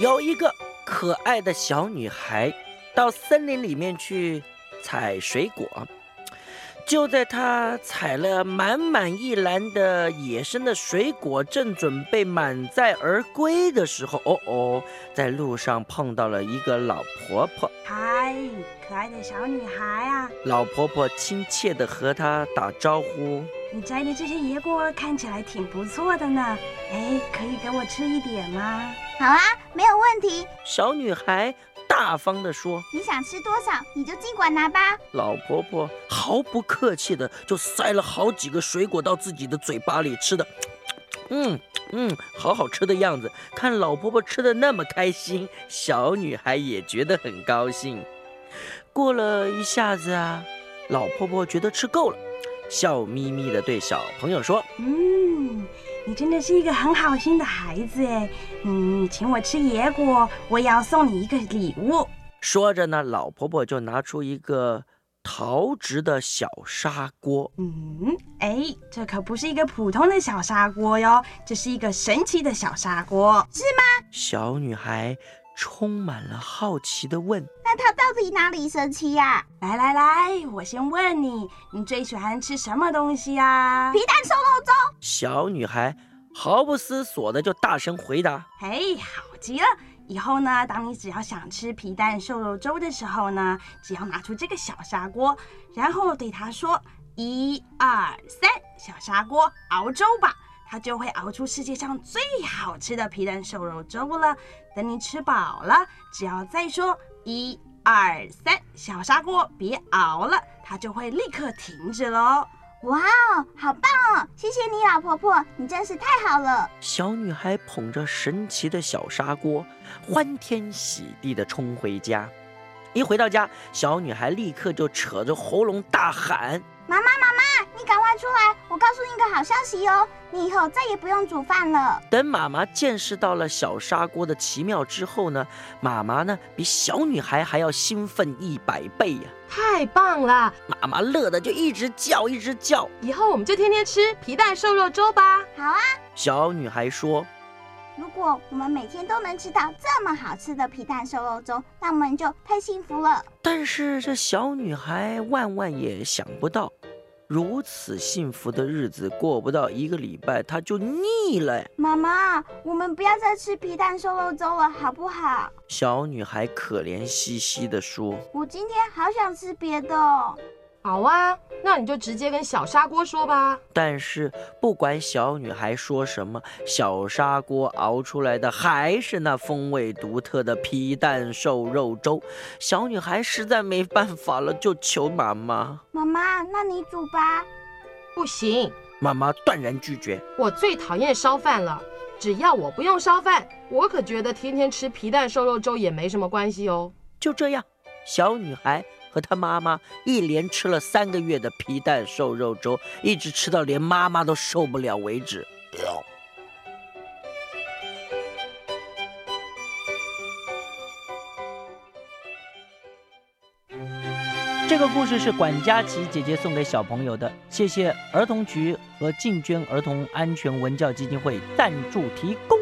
有一个可爱的小女孩到森林里面去采水果。就在她采了满满一篮的野生的水果，正准备满载而归的时候，哦哦，在路上碰到了一个老婆婆。嗨，可爱的小女孩啊！老婆婆亲切地和她打招呼。你摘的这些野果看起来挺不错的呢，哎，可以给我吃一点吗？好啊，没有问题。小女孩。大方地说：“你想吃多少，你就尽管拿吧。”老婆婆毫不客气的就塞了好几个水果到自己的嘴巴里，吃的，嗯嗯，好好吃的样子。看老婆婆吃的那么开心，小女孩也觉得很高兴。过了一下子啊，老婆婆觉得吃够了，笑眯眯的对小朋友说：“嗯。”你真的是一个很好心的孩子哎，嗯，请我吃野果，我也要送你一个礼物。说着呢，老婆婆就拿出一个陶制的小砂锅。嗯，哎，这可不是一个普通的小砂锅哟，这是一个神奇的小砂锅，是吗？小女孩充满了好奇的问：“那它到底哪里神奇呀？”来来来，我先问你，你最喜欢吃什么东西呀？皮蛋瘦肉粥。小女孩毫不思索的就大声回答：“嘿，好极了！以后呢，当你只要想吃皮蛋瘦肉粥的时候呢，只要拿出这个小砂锅，然后对它说一二三，小砂锅熬粥吧，它就会熬出世界上最好吃的皮蛋瘦肉粥了。等你吃饱了，只要再说一。”二三，小砂锅别熬了，它就会立刻停止喽。哇哦，好棒哦！谢谢你，老婆婆，你真是太好了。小女孩捧着神奇的小砂锅，欢天喜地地冲回家。一回到家，小女孩立刻就扯着喉咙大喊：“妈妈，妈赶快出来！我告诉你一个好消息哦，你以后再也不用煮饭了。”等妈妈见识到了小砂锅的奇妙之后呢，妈妈呢比小女孩还要兴奋一百倍呀！太棒了！妈妈乐得就一直叫，一直叫。以后我们就天天吃皮蛋瘦肉粥吧。好啊！小女孩说。如果我们每天都能吃到这么好吃的皮蛋瘦肉粥，那我们就太幸福了。但是这小女孩万万也想不到，如此幸福的日子过不到一个礼拜，她就腻了。妈妈，我们不要再吃皮蛋瘦肉粥了，好不好？小女孩可怜兮兮地说：“我今天好想吃别的。”好啊，那你就直接跟小砂锅说吧。但是不管小女孩说什么，小砂锅熬出来的还是那风味独特的皮蛋瘦肉粥。小女孩实在没办法了，就求妈妈：“妈妈，那你煮吧。”不行，妈妈断然拒绝。我最讨厌烧饭了，只要我不用烧饭，我可觉得天天吃皮蛋瘦肉粥也没什么关系哦。就这样，小女孩。和她妈妈一连吃了三个月的皮蛋瘦肉粥，一直吃到连妈妈都受不了为止。这个故事是管佳琪姐姐送给小朋友的，谢谢儿童局和进捐儿童安全文教基金会赞助提供。